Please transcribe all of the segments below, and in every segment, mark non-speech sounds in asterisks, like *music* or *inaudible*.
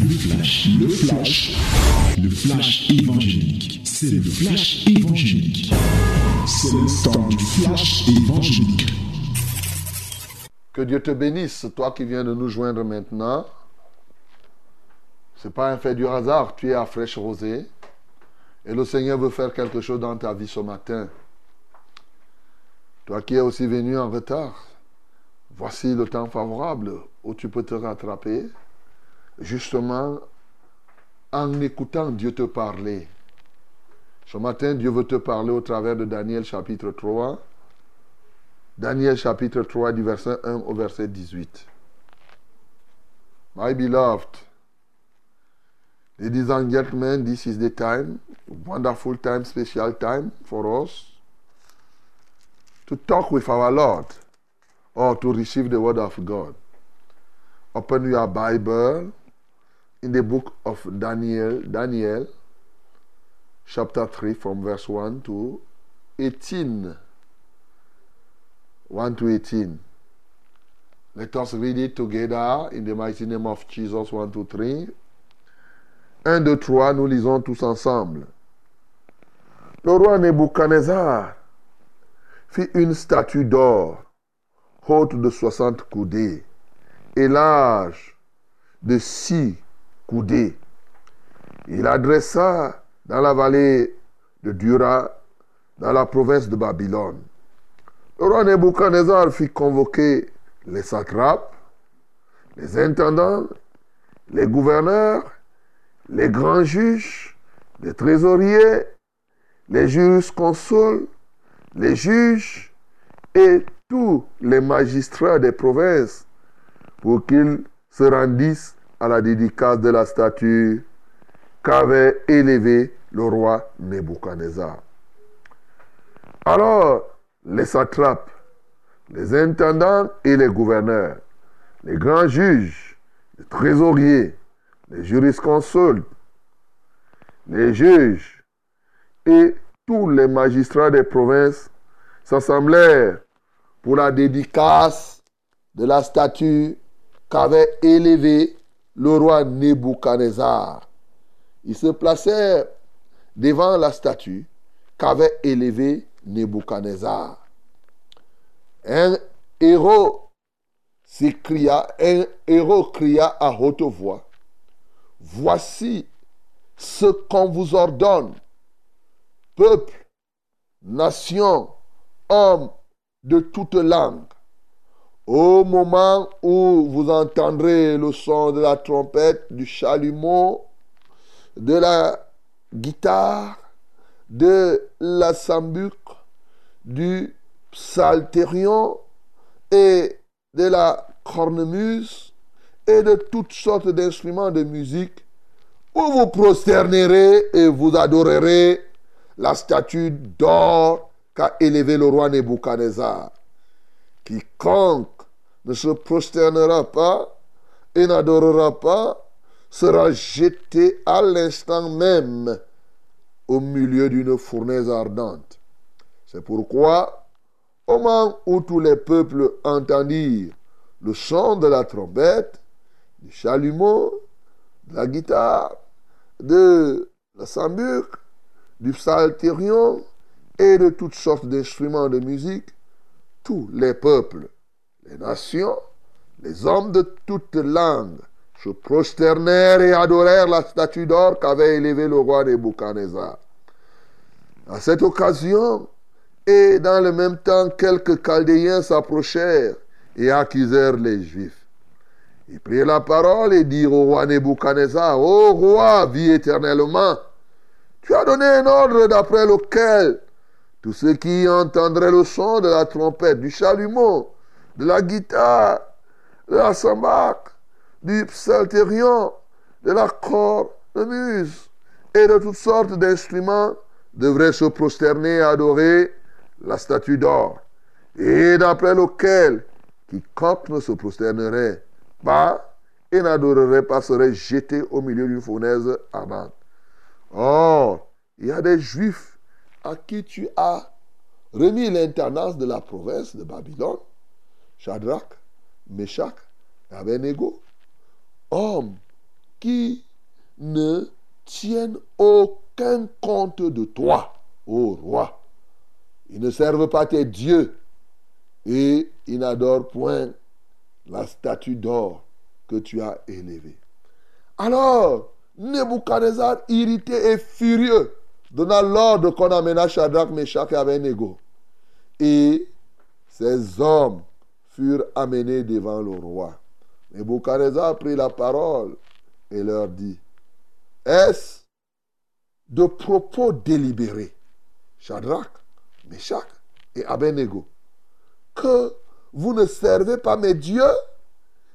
Le flash, le flash, le flash évangélique. C'est le flash évangélique. C'est le temps du flash évangélique. Que Dieu te bénisse, toi qui viens de nous joindre maintenant. Ce n'est pas un fait du hasard, tu es à fraîche rosée. Et le Seigneur veut faire quelque chose dans ta vie ce matin. Toi qui es aussi venu en retard, voici le temps favorable où tu peux te rattraper, justement en écoutant Dieu te parler. Ce matin, Dieu veut te parler au travers de Daniel chapitre 3. Daniel chapitre 3 du verset 1 au verset 18. My beloved, ladies and gentlemen, this is the time, wonderful time, special time for us to talk with our Lord or to receive the word of God. Open your Bible in the book of Daniel, Daniel chapter 3 from verse 1 to 18. 1 to 18. Let us read it together in the mighty name of Jesus. 1, 2, 3. 1, 2, 3, nous lisons tous ensemble. Le roi Nebuchadnezzar fit une statue d'or, haute de 60 coudées et large de 6 Il adressa dans la vallée de Dura, dans la province de Babylone. Le roi Nebuchadnezzar fit convoquer les satrapes, les intendants, les gouverneurs, les grands juges, les trésoriers, les jurisconsuls, les juges et tous les magistrats des provinces pour qu'ils se rendissent à la dédicace de la statue qu'avait élevée le roi Nebuchadnezzar. Alors, les satrapes, les intendants et les gouverneurs, les grands juges, les trésoriers, les jurisconsultes, les juges et tous les magistrats des provinces s'assemblèrent pour la dédicace de la statue qu'avait élevée le roi Nebuchadnezzar. Ils se placèrent devant la statue qu'avait élevée Nebuchadnezzar. Un héros s'écria, un héros cria à haute voix, Voici ce qu'on vous ordonne, peuple, nation, hommes de toute langue. Au moment où vous entendrez le son de la trompette, du chalumeau, de la guitare, de la sambuc, du psalterion et de la cornemuse et de toutes sortes d'instruments de musique, vous vous prosternerez et vous adorerez la statue d'or qu'a élevée le roi Nebuchadnezzar. Quiconque ne se prosternera pas et n'adorera pas sera jeté à l'instant même au milieu d'une fournaise ardente. C'est pourquoi, au moment où tous les peuples entendirent le son de la trompette, du chalumeau, de la guitare, de la sambuc, du psalterion et de toutes sortes d'instruments de musique, tous les peuples, les nations, les hommes de toutes langues se prosternèrent et adorèrent la statue d'or qu'avait élevée le roi Nebuchadnezzar. À cette occasion, et dans le même temps, quelques Chaldéens s'approchèrent et accusèrent les Juifs. Ils prirent la parole et dirent au roi Nebuchadnezzar, Ô roi, vis éternellement, tu as donné un ordre d'après lequel tous ceux qui entendraient le son de la trompette, du chalumeau, de la guitare, de la sambac, du psalterion, de la cornemuse et de toutes sortes d'instruments devraient se prosterner et adorer la statue d'or, et d'après lequel quiconque ne se prosternerait pas et n'adorerait pas serait jeté au milieu d'une fournaise ardente. Or, il y a des juifs à qui tu as remis l'intendance de la province de Babylone, Shadrach, Meshach et Abednego, hommes qui ne tiennent aucun compte de toi, ô roi. Ils ne servent pas tes dieux et ils n'adorent point la statue d'or que tu as élevée. Alors, Nebuchadnezzar, irrité et furieux, donna l'ordre qu'on amena Shadrach, Meshach et Abednego. Et ces hommes furent amenés devant le roi. Nebuchadnezzar prit la parole et leur dit, est-ce de propos délibérés, Shadrach, Meshach et Abednego, que vous ne servez pas mes dieux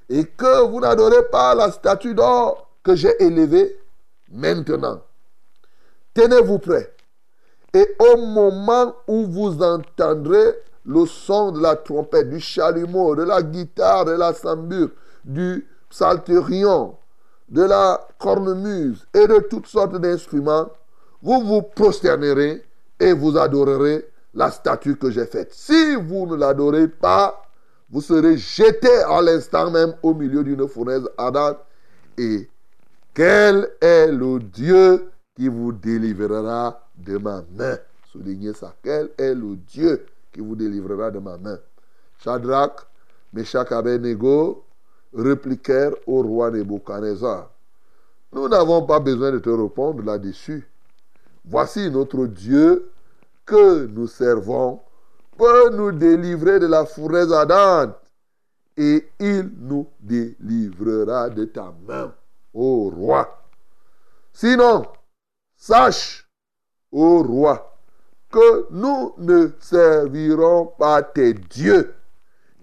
et que vous n'adorez pas la statue d'or que j'ai élevée maintenant? Tenez-vous prêts. Et au moment où vous entendrez le son de la trompette, du chalumeau, de la guitare, de la sambure, du psalterion, de la cornemuse et de toutes sortes d'instruments, vous vous prosternerez et vous adorerez la statue que j'ai faite. Si vous ne l'adorez pas, vous serez jeté à l'instant même au milieu d'une fournaise ardente. Et quel est le Dieu qui vous délivrera de ma main? Soulignez ça. Quel est le Dieu qui vous délivrera de ma main Shadrach, Meshach, Abednego répliquèrent au roi Nebuchadnezzar. Nous n'avons pas besoin de te répondre là-dessus. Voici notre Dieu que nous servons peut nous délivrer de la fournaise ardente et il nous délivrera de ta main, ô roi. Sinon, sache, ô roi, que nous ne servirons pas tes dieux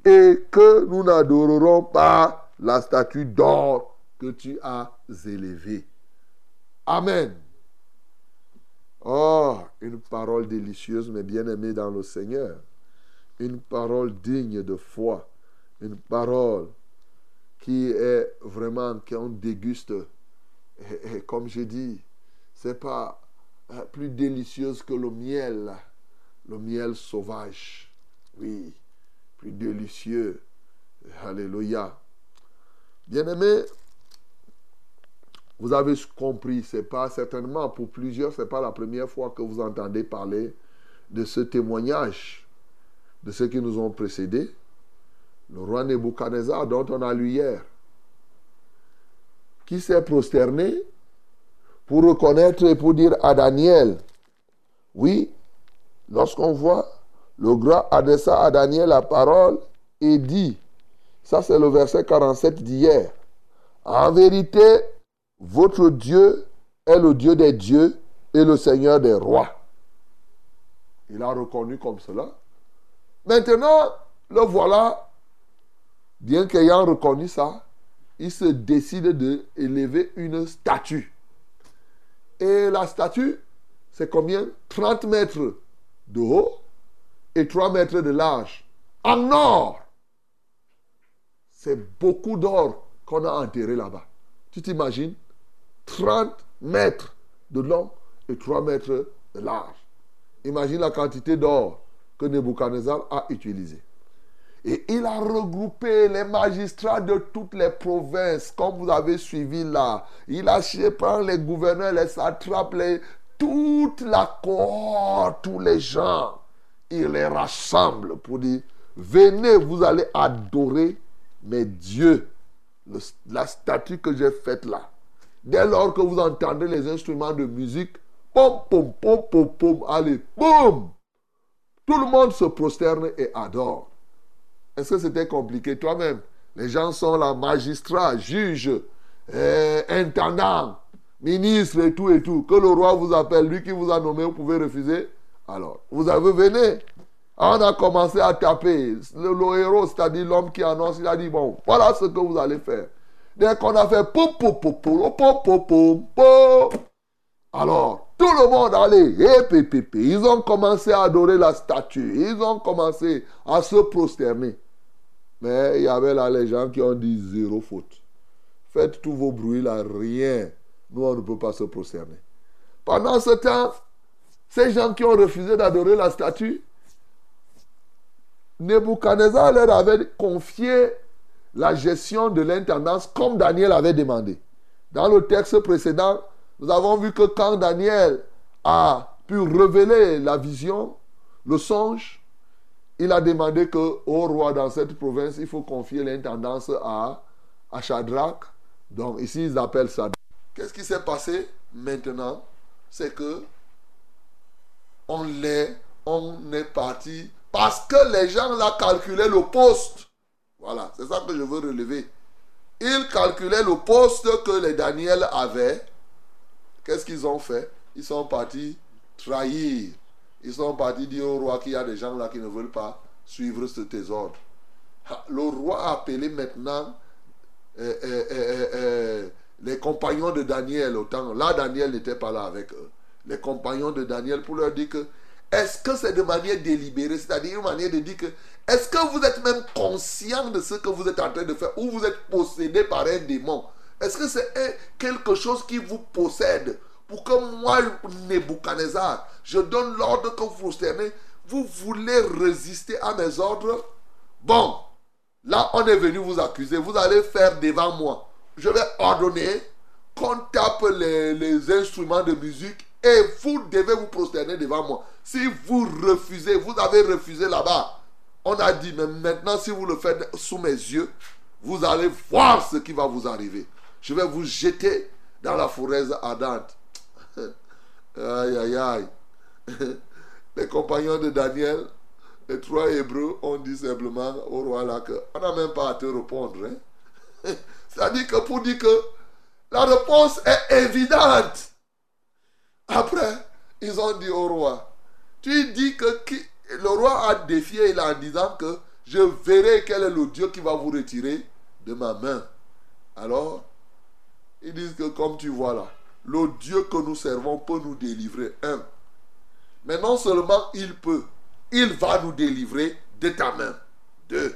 et que nous n'adorerons pas la statue d'or que tu as élevée. Amen. Oh, une parole délicieuse, mais bien aimée dans le Seigneur. Une parole digne de foi. Une parole qui est vraiment, qu'on déguste. Et, comme j'ai dit, c'est pas plus délicieuse que le miel, le miel sauvage. Oui, plus délicieux. Alléluia. Bien-aimé, vous avez compris, c'est pas certainement pour plusieurs, c'est pas la première fois que vous entendez parler de ce témoignage de ceux qui nous ont précédés. Le roi Nebuchadnezzar dont on a lu hier, qui s'est prosterné pour reconnaître et pour dire à Daniel, oui, lorsqu'on voit le grand adressa à Daniel la parole et dit, ça c'est le verset 47 d'hier, en vérité, votre Dieu est le Dieu des dieux et le Seigneur des rois. Il a reconnu comme cela. Maintenant, le voilà, bien qu'ayant reconnu ça, il se décide d'élever une statue. Et la statue, c'est combien? 30 mètres de haut et 3 mètres de large. En or. C'est beaucoup d'or qu'on a enterré là-bas. Tu t'imagines? 30 mètres de long et 3 mètres de large. Imagine la quantité d'or que Nebuchadnezzar a utilisé. Et il a regroupé les magistrats de toutes les provinces, comme vous avez suivi là. Il a prendre les gouverneurs, les satrapes, toute la cohorte, tous les gens. Il les rassemble pour dire, venez, vous allez adorer mes dieux, la statue que j'ai faite là. Dès lors que vous entendez les instruments de musique, pom, pom, pom, pom, pom, allez, boum Tout le monde se prosterne et adore. Est-ce que c'était compliqué toi-même? Les gens sont là, magistrats, juges, eh, intendants, ministres et tout et tout. Que le roi vous appelle, lui qui vous a nommé, vous pouvez refuser. Alors, vous avez venu. On a commencé à taper. Le, héros, c'est-à-dire l'homme qui annonce, il a dit, bon, voilà ce que vous allez faire. Dès qu'on a fait pou, pou, pou, pou, pou, pou, pou, alors tout le monde allait, et ils ont commencé à adorer la statue, ils ont commencé à se prosterner. Mais il y avait là les gens qui ont dit zéro faute. Faites tous vos bruits là, rien. Nous, on ne peut pas se prosterner. Pendant ce temps, ces gens qui ont refusé d'adorer la statue, Nebuchadnezzar leur avait confié la gestion de l'intendance comme Daniel avait demandé. Dans le texte précédent, nous avons vu que quand Daniel a pu révéler la vision, le songe, il a demandé que au roi dans cette province, il faut confier l'intendance à, à Shadrach. Donc ici, ils appellent ça. Qu'est-ce qui s'est passé maintenant? C'est que on, est, on est parti parce que les gens là calculaient le poste. Voilà, c'est ça que je veux relever. Ils calculaient le poste que les Daniel avaient. Qu'est-ce qu'ils ont fait? Ils sont partis trahir. Ils sont partis dire au roi qu'il y a des gens là qui ne veulent pas suivre ce ordres. Le roi a appelé maintenant euh, euh, euh, les compagnons de Daniel. Là, Daniel n'était pas là avec eux. Les compagnons de Daniel pour leur dire que est-ce que c'est de manière délibérée, c'est-à-dire une manière de dire que est-ce que vous êtes même conscient de ce que vous êtes en train de faire ou vous êtes possédé par un démon? Est-ce que c'est quelque chose qui vous possède? Pour que moi, Nebuchadnezzar, je donne l'ordre que vous prosternez, vous voulez résister à mes ordres? Bon, là on est venu vous accuser, vous allez faire devant moi. Je vais ordonner qu'on tape les, les instruments de musique et vous devez vous prosterner devant moi. Si vous refusez, vous avez refusé là-bas. On a dit, mais maintenant, si vous le faites sous mes yeux, vous allez voir ce qui va vous arriver. Je vais vous jeter dans la forêt ardente. *laughs* aïe, aïe, aïe. *laughs* Les compagnons de Daniel, les trois Hébreux, ont dit simplement au roi là que on n'a même pas à te répondre. Hein. *laughs* C'est-à-dire que pour dire que la réponse est évidente. Après, ils ont dit au roi, tu dis que le roi a défié en disant que je verrai quel est le Dieu qui va vous retirer de ma main. Alors, ils disent que comme tu vois là, le Dieu que nous servons peut nous délivrer. Un. Mais non seulement il peut, il va nous délivrer de ta main. Deux.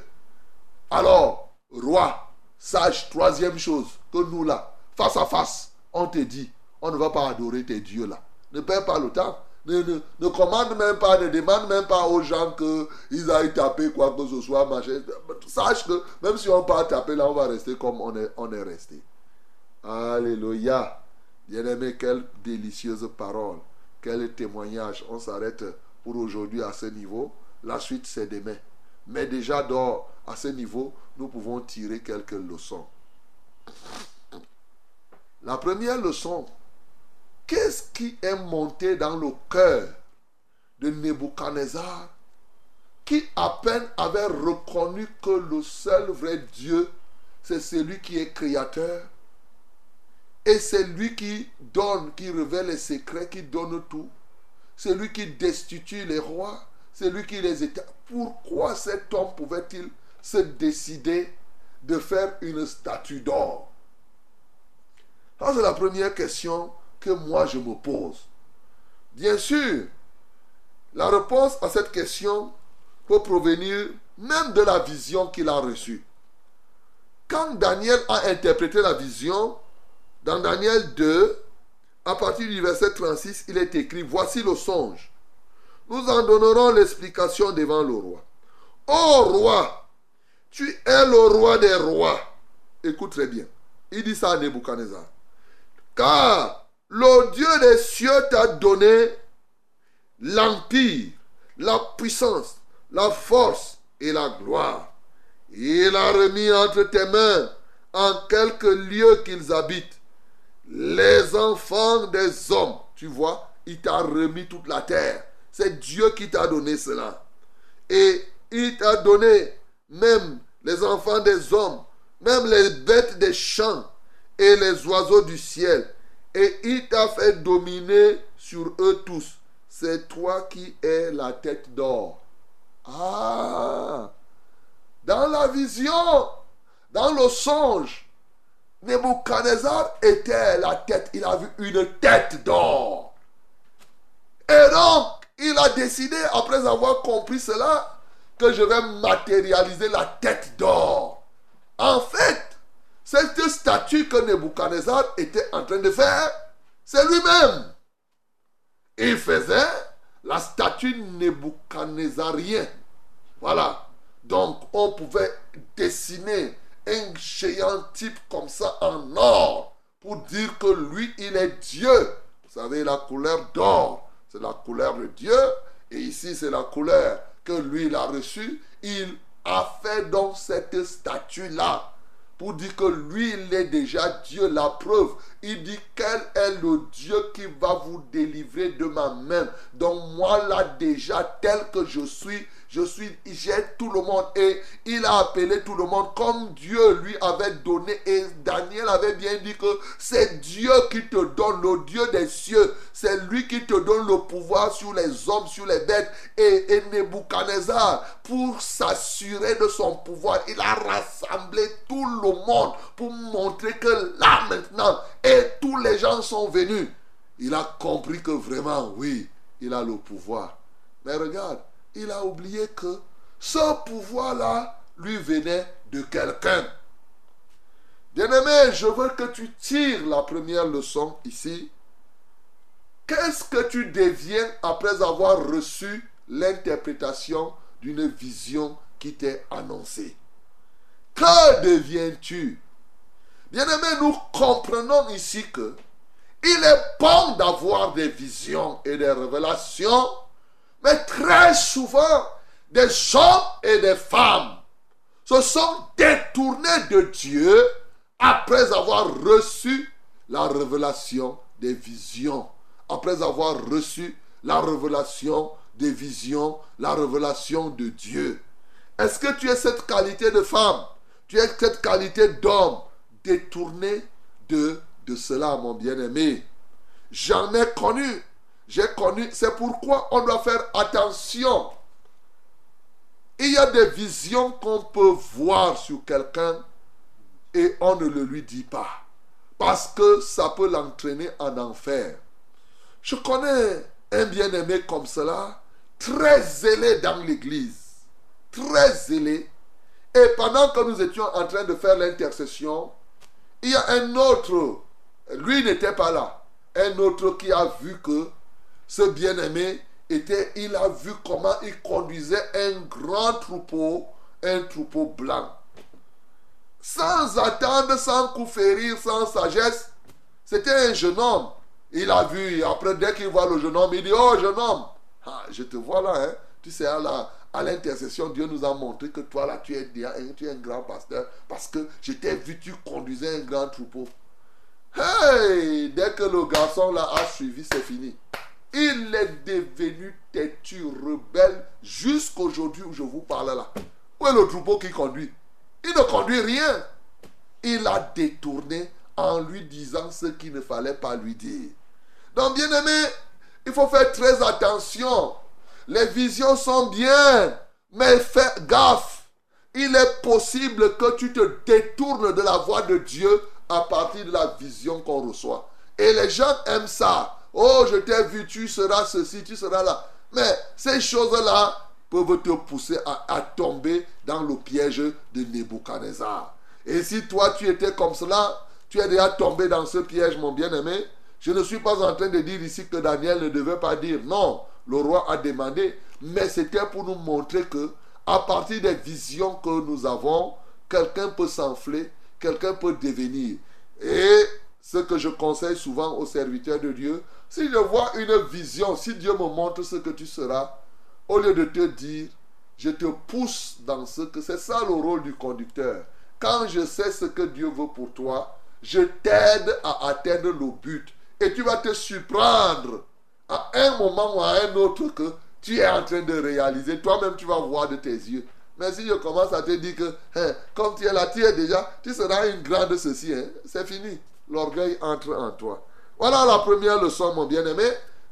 Alors, roi, sage, troisième chose, que nous là, face à face, on te dit, on ne va pas adorer tes dieux là. Ne perds pas le temps. Ne, ne, commande même pas, ne demande même pas aux gens qu'ils aillent taper quoi que ce soit. Machin. Sache que même si on part taper là, on va rester comme on est, on est resté. Alléluia. Bien-aimé, quelle délicieuse parole. Quel témoignage. On s'arrête pour aujourd'hui à ce niveau. La suite, c'est demain. Mais déjà, dans, à ce niveau, nous pouvons tirer quelques leçons. La première leçon, Qu'est-ce qui est monté dans le cœur de Nebuchadnezzar qui à peine avait reconnu que le seul vrai Dieu, c'est celui qui est créateur? Et c'est lui qui donne, qui révèle les secrets, qui donne tout. C'est lui qui destitue les rois, c'est lui qui les état. Pourquoi cet homme pouvait-il se décider de faire une statue d'or? C'est la première question que moi je me pose. Bien sûr, la réponse à cette question peut provenir même de la vision qu'il a reçue. Quand Daniel a interprété la vision, dans Daniel 2, à partir du verset 36, il est écrit, voici le songe. Nous en donnerons l'explication devant le roi. Ô roi, tu es le roi des rois. Écoute très bien. Il dit ça à Nebuchadnezzar. Car le Dieu des cieux t'a donné l'empire, la puissance, la force et la gloire. Il a remis entre tes mains, en quelques lieux qu'ils habitent, les enfants des hommes. Tu vois, il t'a remis toute la terre. C'est Dieu qui t'a donné cela. Et il t'a donné même les enfants des hommes, même les bêtes des champs et les oiseaux du ciel et il t'a fait dominer sur eux tous. C'est toi qui es la tête d'or. Ah Dans la vision, dans le songe, Nebuchadnezzar était la tête. Il a vu une tête d'or. Et donc, il a décidé, après avoir compris cela, que je vais matérialiser la tête d'or. En fait, cette statue que Nebuchadnezzar était en train de faire, c'est lui-même. Il faisait la statue nébuchadnezzarienne. Voilà. Donc, on pouvait dessiner un géant type comme ça en or pour dire que lui, il est Dieu. Vous savez, la couleur d'or, c'est la couleur de Dieu. Et ici, c'est la couleur que lui, il a reçue. Il a fait donc cette statue-là pour dire que lui, il est déjà Dieu. La preuve, il dit quel est le Dieu qui va vous délivrer de ma main? Donc moi, là déjà, tel que je suis, je suis, j'ai tout le monde. Et il a appelé tout le monde comme Dieu lui avait donné. Et Daniel avait bien dit que c'est Dieu qui te donne, le Dieu des cieux. C'est lui qui te donne le pouvoir sur les hommes, sur les bêtes. Et, et Nebuchadnezzar, pour s'assurer de son pouvoir, il a rassemblé tout le monde pour montrer que là maintenant, et tous les gens sont venus. Il a compris que vraiment, oui, il a le pouvoir. Mais regarde, il a oublié que ce pouvoir-là lui venait de quelqu'un. Bien-aimé, je veux que tu tires la première leçon ici. Qu'est-ce que tu deviens après avoir reçu l'interprétation d'une vision qui t'est annoncée? Que deviens-tu? Bien-aimé, nous comprenons ici que il est bon d'avoir des visions et des révélations mais très souvent, des hommes et des femmes se sont détournés de Dieu après avoir reçu la révélation des visions. Après avoir reçu la révélation des visions, la révélation de Dieu. Est-ce que tu es cette qualité de femme? Tu es cette qualité d'homme? Détourné de, de cela, mon bien-aimé J'en ai connu j'ai connu, c'est pourquoi on doit faire attention. Il y a des visions qu'on peut voir sur quelqu'un et on ne le lui dit pas. Parce que ça peut l'entraîner en enfer. Je connais un bien-aimé comme cela, très zélé dans l'église. Très zélé. Et pendant que nous étions en train de faire l'intercession, il y a un autre, lui n'était pas là, un autre qui a vu que ce bien-aimé était, il a vu comment il conduisait un grand troupeau, un troupeau blanc. Sans attendre, sans coup sans sagesse, c'était un jeune homme. Il a vu, après, dès qu'il voit le jeune homme, il dit, oh jeune homme, ah, je te vois là, hein. tu sais, à l'intercession, Dieu nous a montré que toi là, tu es, tu es un grand pasteur, parce que je t'ai vu, tu conduisais un grand troupeau. Hey, dès que le garçon là a suivi, c'est fini. Il est devenu têtu, rebelle, jusqu'aujourd'hui où je vous parle là. Où est le troupeau qui conduit? Il ne conduit rien. Il a détourné en lui disant ce qu'il ne fallait pas lui dire. Donc, bien aimé, il faut faire très attention. Les visions sont bien, mais fais gaffe. Il est possible que tu te détournes de la voix de Dieu à partir de la vision qu'on reçoit. Et les gens aiment ça. Oh, je t'ai vu, tu seras ceci, tu seras là. Mais ces choses-là peuvent te pousser à, tomber dans le piège de Nebuchadnezzar. Et si toi, tu étais comme cela, tu es déjà tombé dans ce piège, mon bien-aimé. Je ne suis pas en train de dire ici que Daniel ne devait pas dire. Non, le roi a demandé. Mais c'était pour nous montrer que, à partir des visions que nous avons, quelqu'un peut s'enfler, quelqu'un peut devenir. Et ce que je conseille souvent aux serviteurs de Dieu, si je vois une vision, si Dieu me montre ce que tu seras, au lieu de te dire, je te pousse dans ce que c'est ça le rôle du conducteur. Quand je sais ce que Dieu veut pour toi, je t'aide à atteindre le but. Et tu vas te surprendre à un moment ou à un autre que tu es en train de réaliser. Toi-même, tu vas voir de tes yeux. Mais si je commence à te dire que, hein, comme tu es là, tu es déjà, tu seras une grande ceci, hein, c'est fini l'orgueil entre en toi. Voilà la première leçon, mon bien-aimé.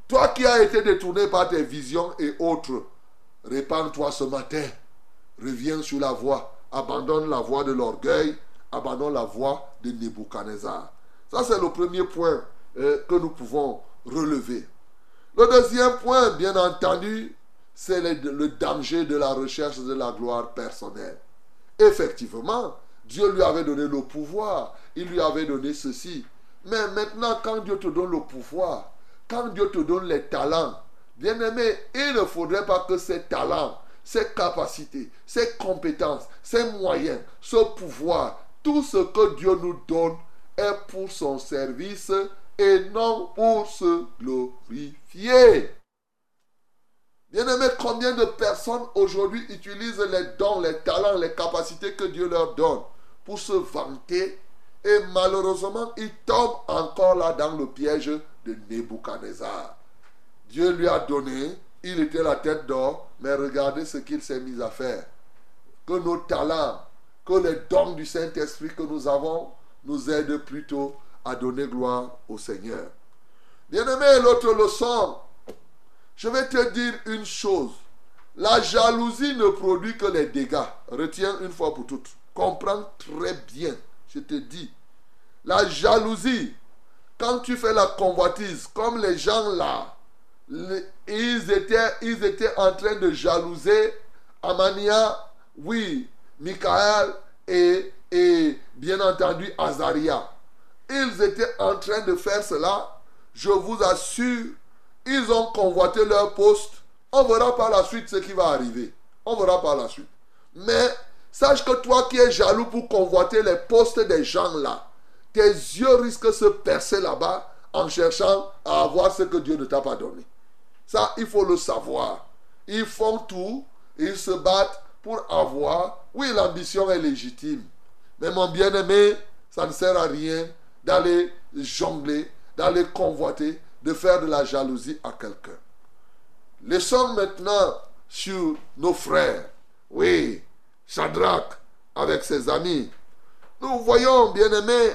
Toi qui as été détourné par tes visions et autres, répands-toi ce matin. Reviens sur la voie. Abandonne la voie de l'orgueil. Abandonne la voie de Nebuchadnezzar. Ça, c'est le premier point euh, que nous pouvons relever. Le deuxième point, bien entendu, c'est le danger de la recherche de la gloire personnelle. Effectivement, Dieu lui avait donné le pouvoir. Il lui avait donné ceci. Mais maintenant, quand Dieu te donne le pouvoir, quand Dieu te donne les talents, bien aimé, il ne faudrait pas que ces talents, ces capacités, ces compétences, ces moyens, ce pouvoir, tout ce que Dieu nous donne est pour son service et non pour se glorifier. Bien-aimé, combien de personnes aujourd'hui utilisent les dons, les talents, les capacités que Dieu leur donne pour se vanter et malheureusement, ils tombent encore là dans le piège de Nebuchadnezzar. Dieu lui a donné, il était la tête d'or, mais regardez ce qu'il s'est mis à faire. Que nos talents, que les dons du Saint-Esprit que nous avons nous aident plutôt à donner gloire au Seigneur. Bien-aimé, l'autre leçon, je vais te dire une chose. La jalousie ne produit que les dégâts. Retiens une fois pour toutes. Comprends très bien. Je te dis. La jalousie, quand tu fais la convoitise, comme les gens là, ils, étaient, en train de jalouser Amania, oui, Michael et, et bien entendu Azaria. Ils étaient en train de faire cela. Je vous assure, ils ont convoité leur poste. On verra par la suite ce qui va arriver. On verra par la suite. Mais sache que toi qui es jaloux pour convoiter les postes des gens là, tes yeux risquent de se percer là-bas en cherchant à avoir ce que Dieu ne t'a pas donné. Ça, il faut le savoir. Ils font tout, ils se battent pour avoir. Oui, l'ambition est légitime. Mais mon bien-aimé, ça ne sert à rien d'aller jongler, d'aller convoiter, de faire de la jalousie à quelqu'un. Laissons maintenant sur nos frères. Oui, Shadrach avec ses amis. Nous voyons, bien-aimés,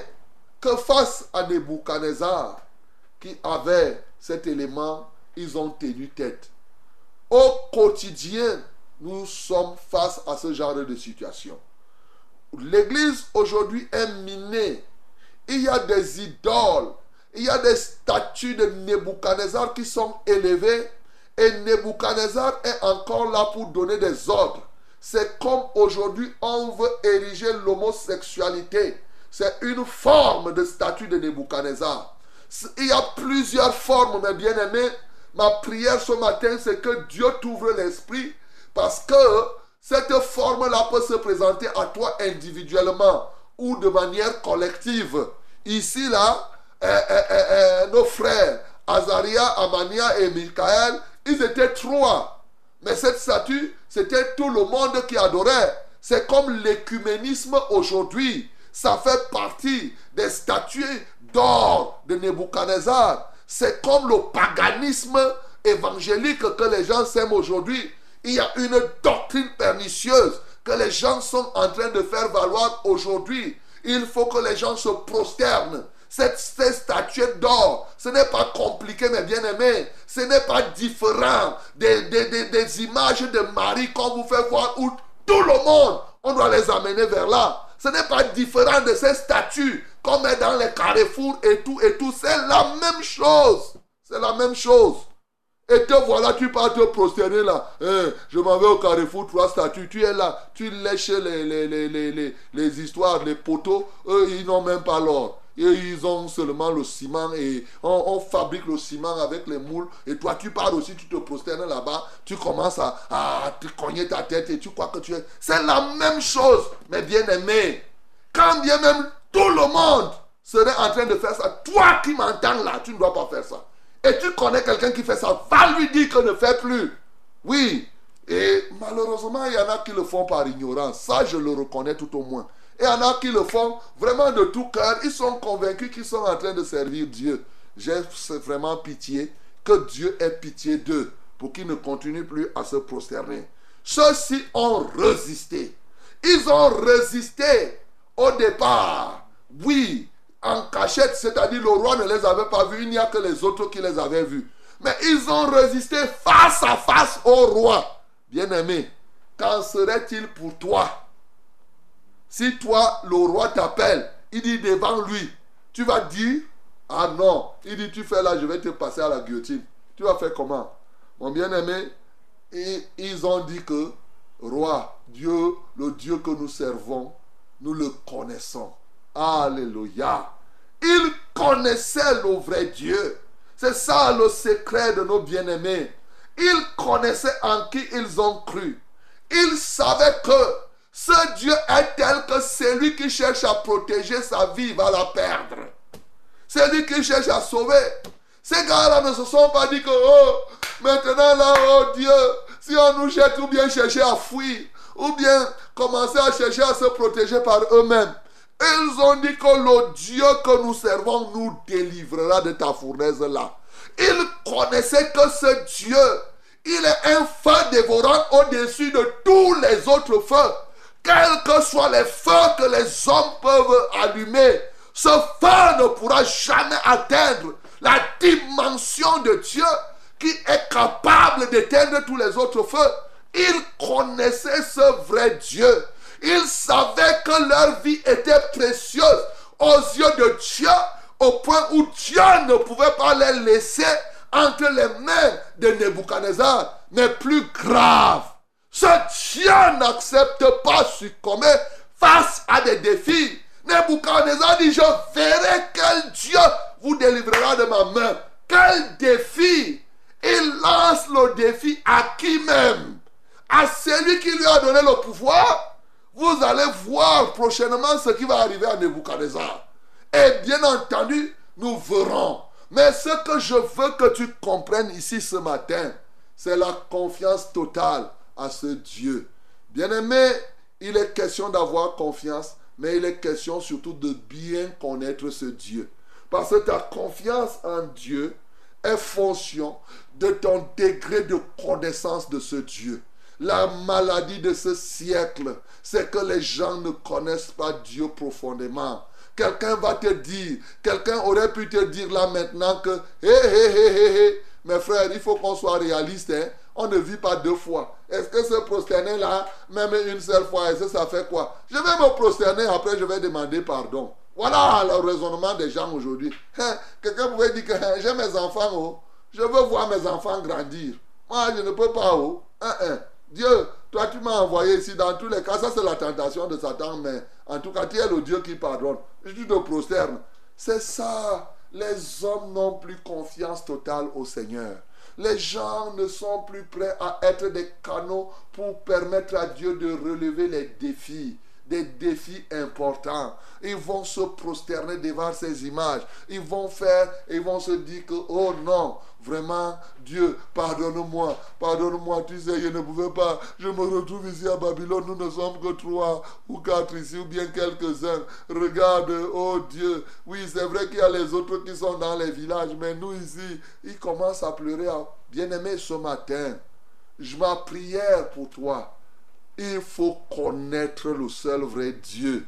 que face à Nebuchadnezzar, qui avait cet élément, ils ont tenu tête. Au quotidien, nous sommes face à ce genre de situation. L'Église aujourd'hui est minée. Il y a des idoles, il y a des statues de Nebuchadnezzar qui sont élevées et Nebuchadnezzar est encore là pour donner des ordres. C'est comme aujourd'hui on veut ériger l'homosexualité. C'est une forme de statut de Nebuchadnezzar. Il y a plusieurs formes, mes bien-aimés. Ma prière ce matin, c'est que Dieu t'ouvre l'esprit parce que cette forme-là peut se présenter à toi individuellement ou de manière collective. Ici, là, eh, eh, eh, nos frères, Azaria, Amania et Michael, ils étaient trois. Mais cette statue, c'était tout le monde qui adorait. C'est comme l'écuménisme aujourd'hui. Ça fait partie des statues d'or de Nebuchadnezzar. C'est comme le paganisme évangélique que les gens s'aiment aujourd'hui. Il y a une doctrine pernicieuse que les gens sont en train de faire valoir aujourd'hui. Il faut que les gens se prosternent. Cette, cette statuette d'or, ce n'est pas compliqué, mes bien-aimés. Ce n'est pas différent des, des, des images de Marie qu'on vous fait voir où tout le monde, on doit les amener vers là. Ce n'est pas différent de ces statues qu'on met dans les carrefours et tout et tout. C'est la même chose. C'est la même chose. Et te voilà, tu pars te prosterner là. Eh, je m'en vais au carrefour, trois statues. Tu es là, tu lèches les, les, les, les, les histoires, les poteaux. Eux, ils n'ont même pas l'or. Et ils ont seulement le ciment et on, fabrique le ciment avec les moules. Et toi, tu pars aussi, tu te prosternes là-bas, tu commences à, te cogner ta tête et tu crois que tu es. C'est la même chose, mes bien-aimés. Quand bien même tout le monde serait en train de faire ça, toi qui m'entends là, tu ne dois pas faire ça. Et tu connais quelqu'un qui fait ça, va lui dire que ne fait plus. Oui. Et malheureusement, il y en a qui le font par ignorance. Ça, je le reconnais tout au moins. Et il y en a qui le font vraiment de tout cœur. Ils sont convaincus qu'ils sont en train de servir Dieu. J'ai vraiment pitié que Dieu ait pitié d'eux pour qu'ils ne continuent plus à se prosterner. Ceux-ci ont résisté. Ils ont résisté au départ. Oui, en cachette, c'est-à-dire le roi ne les avait pas vus, il n'y a que les autres qui les avaient vus. Mais ils ont résisté face à face au roi. Bien-aimé, qu'en serait-il pour toi si toi, le roi t'appelle, il dit devant lui, tu vas dire, ah non, il dit, tu fais là, je vais te passer à la guillotine. Tu vas faire comment? Mon bien-aimé, ils ont dit que, roi, Dieu, le Dieu que nous servons, nous le connaissons. Alléluia. Ils connaissaient le vrai Dieu. C'est ça le secret de nos bien-aimés. Ils connaissaient en qui ils ont cru. Ils savaient que ce Dieu est tel que celui qui cherche à protéger sa vie va la perdre. Celui qui cherche à sauver. Ces gars-là ne se sont pas dit que, oh, maintenant là, oh Dieu, si on nous jette ou bien chercher à fuir, ou bien commencer à chercher à se protéger par eux-mêmes. Ils ont dit que le Dieu que nous servons nous délivrera de ta fournaise là. Ils connaissaient que ce Dieu, il est un feu dévorant au-dessus de tous les autres feux. Quels que soient les feux que les hommes peuvent allumer, ce feu ne pourra jamais atteindre la dimension de Dieu qui est capable d'éteindre tous les autres feux. Ils connaissaient ce vrai Dieu. Ils savaient que leur vie était précieuse aux yeux de Dieu, au point où Dieu ne pouvait pas les laisser entre les mains de Nebuchadnezzar. Mais plus grave, ce Dieu n'accepte pas succomber face à des défis. Nebuchadnezzar dit, je verrai quel Dieu vous délivrera de ma main. Quel défi Il lance le défi à qui même? À celui qui lui a donné le pouvoir? Vous allez voir prochainement ce qui va arriver à Nebuchadnezzar. Et bien entendu, nous verrons. Mais ce que je veux que tu comprennes ici ce matin, c'est la confiance totale à ce Dieu. Bien-aimé, il est question d'avoir confiance, mais il est question surtout de bien connaître ce Dieu. Parce que ta confiance en Dieu est fonction de ton degré de connaissance de ce Dieu. La maladie de ce siècle, c'est que les gens ne connaissent pas Dieu profondément. Quelqu'un va te dire, quelqu'un aurait pu te dire là maintenant que, hé, hé, hé, hé, mes frères, il faut qu'on soit réaliste. Hein? On ne vit pas deux fois. Est-ce que se prosterner là, même une seule fois, est-ce que ça fait quoi? Je vais me prosterner, après je vais demander pardon. Voilà le raisonnement des gens aujourd'hui. Hein, quelqu'un pouvait dire que hein, j'ai mes enfants, oh. je veux voir mes enfants grandir. Moi, je ne peux pas. Oh. Hein, Dieu, toi, tu m'as envoyé ici. Dans tous les cas, ça, c'est la tentation de Satan. Mais en tout cas, tu es le Dieu qui pardonne. Je te prosterne. C'est ça. Les hommes n'ont plus confiance totale au Seigneur. Les gens ne sont plus prêts à être des canaux pour permettre à Dieu de relever les défis des défis importants. Ils vont se prosterner devant ces images. Ils vont faire, ils vont se dire que, oh non, vraiment, Dieu, pardonne-moi, pardonne-moi, tu sais, je ne pouvais pas, je me retrouve ici à Babylone, nous ne sommes que trois ou quatre ici, ou bien quelques-uns. Regarde, oh Dieu, oui, c'est vrai qu'il y a les autres qui sont dans les villages, mais nous ici, ils commencent à pleurer. Bien-aimé, ce matin, je ma prière pour toi il faut connaître le seul vrai Dieu.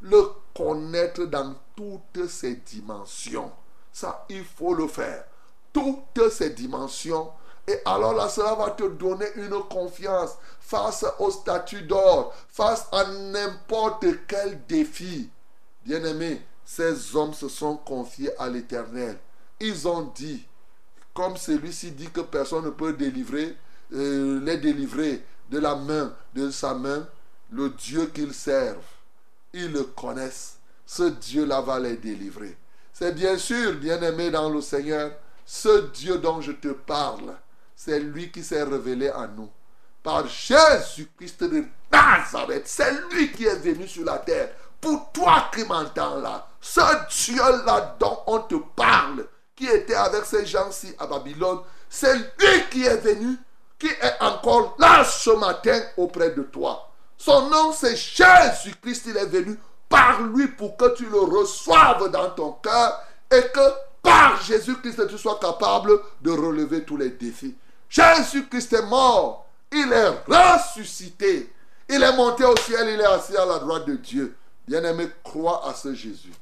Le connaître dans toutes ses dimensions. Ça, il faut le faire. Toutes ses dimensions. Et alors là, cela va te donner une confiance face au statut d'or, face à n'importe quel défi. Bien-aimés, ces hommes se sont confiés à l'Éternel. Ils ont dit, comme celui-ci dit que personne ne peut délivrer, euh, les délivrer de la main, de sa main, le Dieu qu'ils servent. Ils le connaissent. Ce Dieu-là va les délivrer. C'est bien sûr, bien-aimé dans le Seigneur, ce Dieu dont je te parle, c'est lui qui s'est révélé à nous. Par Jésus-Christ de Nazareth, c'est lui qui est venu sur la terre. Pour toi qui m'entends là, ce Dieu-là dont on te parle, qui était avec ces gens-ci à Babylone, c'est lui qui est venu qui est encore là ce matin auprès de toi. Son nom, c'est Jésus-Christ. Il est venu par lui pour que tu le reçoives dans ton cœur et que par Jésus-Christ, tu sois capable de relever tous les défis. Jésus-Christ est mort. Il est ressuscité. Il est monté au ciel. Il est assis à la droite de Dieu. Bien-aimé, crois à ce Jésus.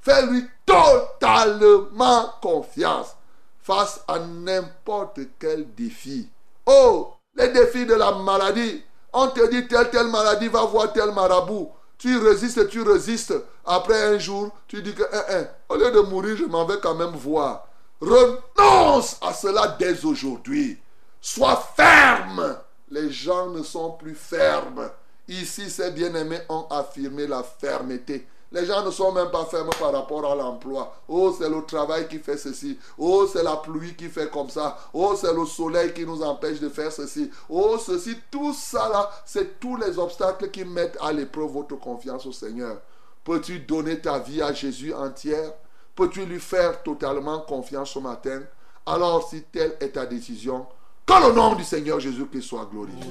Fais-lui totalement confiance face à n'importe quel défi. Oh, les défis de la maladie. On te dit telle, telle maladie va voir tel marabout. Tu résistes, tu résistes. Après un jour, tu dis que, hein, hein, au lieu de mourir, je m'en vais quand même voir. Renonce à cela dès aujourd'hui. Sois ferme. Les gens ne sont plus fermes. Ici, ces bien-aimés ont affirmé la fermeté. Les gens ne sont même pas fermes par rapport à l'emploi. Oh, c'est le travail qui fait ceci. Oh, c'est la pluie qui fait comme ça. Oh, c'est le soleil qui nous empêche de faire ceci. Oh, ceci, tout ça là, c'est tous les obstacles qui mettent à l'épreuve votre confiance au Seigneur. Peux-tu donner ta vie à Jésus entière? Peux-tu lui faire totalement confiance ce matin? Alors, si telle est ta décision, que le nom du Seigneur Jésus-Christ soit glorifié.